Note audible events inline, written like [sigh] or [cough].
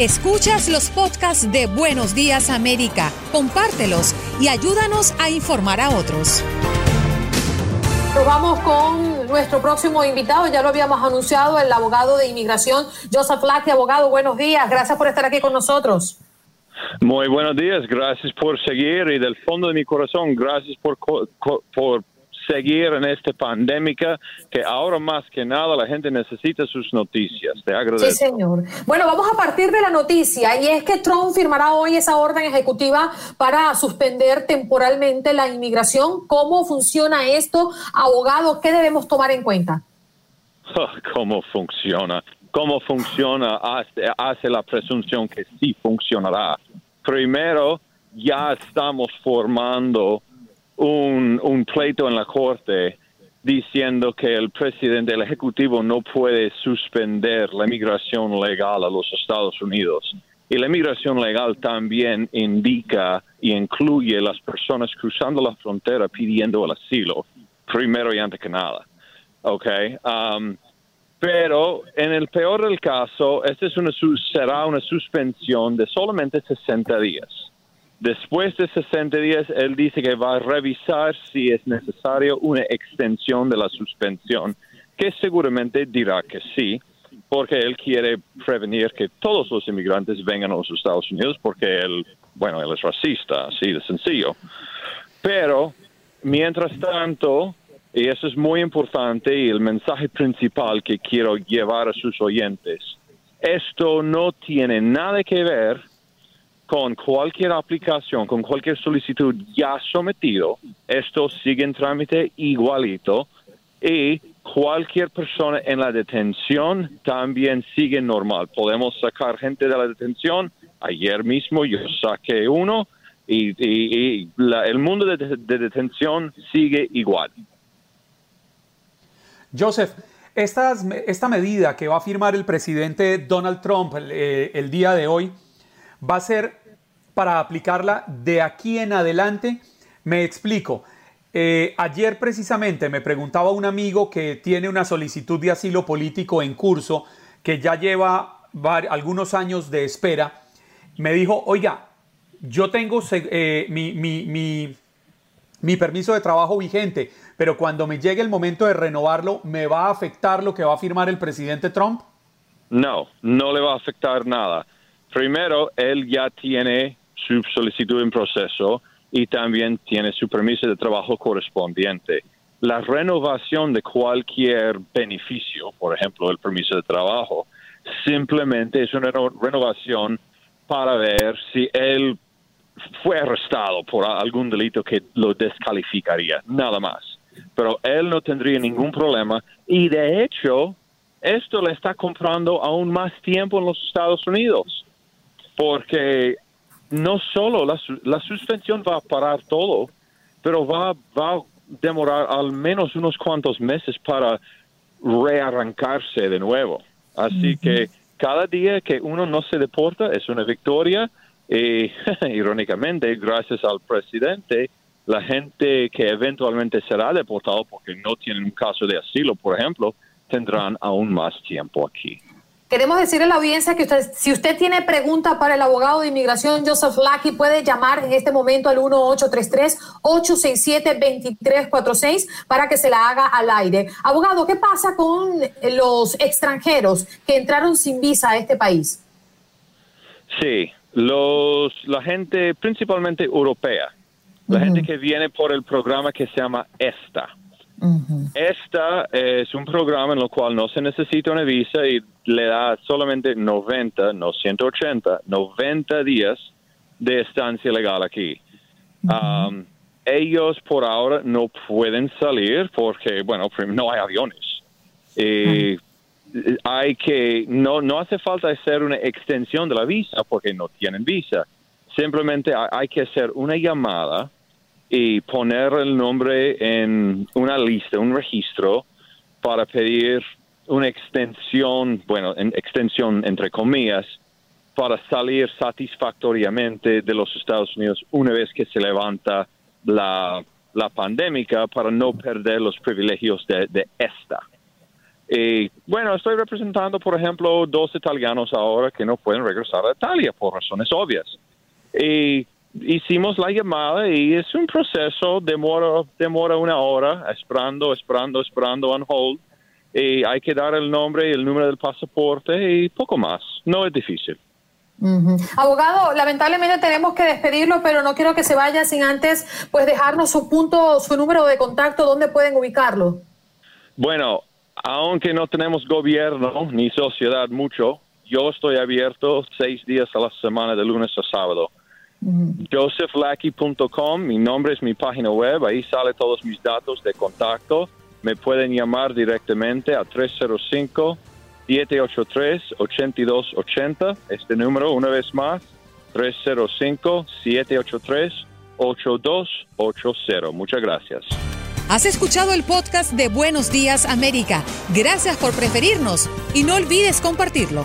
Escuchas los podcasts de Buenos Días América, compártelos y ayúdanos a informar a otros. Nos vamos con nuestro próximo invitado, ya lo habíamos anunciado, el abogado de inmigración, Joseph Lackey. Abogado, buenos días, gracias por estar aquí con nosotros. Muy buenos días, gracias por seguir y del fondo de mi corazón, gracias por, por seguir en esta pandemia que ahora más que nada la gente necesita sus noticias. Te agradezco. Sí, señor. Bueno, vamos a partir de la noticia y es que Trump firmará hoy esa orden ejecutiva para suspender temporalmente la inmigración. ¿Cómo funciona esto, abogado? ¿Qué debemos tomar en cuenta? ¿Cómo funciona? ¿Cómo funciona? Hace, hace la presunción que sí funcionará. Primero, ya estamos formando un, pleito en la corte diciendo que el presidente del Ejecutivo no puede suspender la migración legal a los Estados Unidos. Y la migración legal también indica y incluye las personas cruzando la frontera pidiendo el asilo, primero y antes que nada. Okay. Um, pero en el peor del caso, esta es una, será una suspensión de solamente 60 días. Después de 60 días, él dice que va a revisar si es necesario una extensión de la suspensión, que seguramente dirá que sí, porque él quiere prevenir que todos los inmigrantes vengan a los Estados Unidos, porque él, bueno, él es racista, así de sencillo. Pero, mientras tanto, y eso es muy importante y el mensaje principal que quiero llevar a sus oyentes, esto no tiene nada que ver con cualquier aplicación, con cualquier solicitud ya sometido, esto sigue en trámite igualito y cualquier persona en la detención también sigue normal. Podemos sacar gente de la detención. Ayer mismo yo saqué uno y, el mundo de, detención sigue igual. Joseph, esta medida que va a firmar el presidente Donald Trump eh, el día de hoy, va a ser para aplicarla de aquí en adelante. Me explico. Eh, ayer precisamente me preguntaba un amigo que tiene una solicitud de asilo político en curso, que ya lleva algunos años de espera. Me dijo, oiga, yo tengo eh, mi, mi permiso de trabajo vigente, pero cuando me llegue el momento de renovarlo, ¿me va a afectar lo que va a firmar el presidente Trump? No, no le va a afectar nada. Primero, él ya tiene su solicitud en proceso y también tiene su permiso de trabajo correspondiente. La renovación de cualquier beneficio, por ejemplo, el permiso de trabajo, simplemente es una renovación para ver si él fue arrestado por algún delito que lo descalificaría, nada más. Pero él no tendría ningún problema y de hecho esto le está comprando aún más tiempo en los Estados Unidos porque no solo la, suspensión va a parar todo, pero va, va a demorar al menos unos cuantos meses para rearrancarse de nuevo. Así que cada día que uno no se deporta es una victoria y [laughs] irónicamente, gracias al presidente, la gente que eventualmente será deportado porque no tienen un caso de asilo, por ejemplo, tendrán aún más tiempo aquí. Queremos decirle a la audiencia que usted, si usted tiene preguntas para el abogado de inmigración Joseph Lackey, puede llamar en este momento al 1833-867-2346 para que se la haga al aire. Abogado, ¿qué pasa con los extranjeros que entraron sin visa a este país? Sí, los, la gente principalmente europea, la gente que viene por el programa que se llama ESTA esta es un programa en el cual no se necesita una visa y le da solamente 90, no 180, 90 días de estancia legal aquí. Um, ellos por ahora no pueden salir porque, bueno, no hay aviones. Y hay que, no, no hace falta hacer una extensión de la visa porque no tienen visa. Simplemente hay que hacer una llamada y poner el nombre en una lista, un registro, para pedir una extensión, bueno, en extensión entre comillas, para salir satisfactoriamente de los Estados Unidos una vez que se levanta la, la pandemia para no perder los privilegios de, esta. Y bueno, estoy representando, por ejemplo, dos italianos ahora que no pueden regresar a Italia por razones obvias. Y hicimos la llamada y es un proceso, demora, demora una hora, esperando, esperando, esperando on hold. Y hay que dar el nombre y el número del pasaporte y poco más. No es difícil. Abogado, lamentablemente tenemos que despedirlo, pero no quiero que se vaya sin antes pues dejarnos su punto, su número de contacto, dónde pueden ubicarlo. Bueno, aunque no tenemos gobierno ni sociedad mucho, yo estoy abierto seis días a la semana de lunes a sábado. JosephLackey.com, mi nombre es mi página web, ahí sale todos mis datos de contacto. Me pueden llamar directamente a 305 783-8280. Este número, una vez más, 305-783-8280. Muchas gracias. Has escuchado el podcast de Buenos Días América. Gracias por preferirnos y no olvides compartirlo.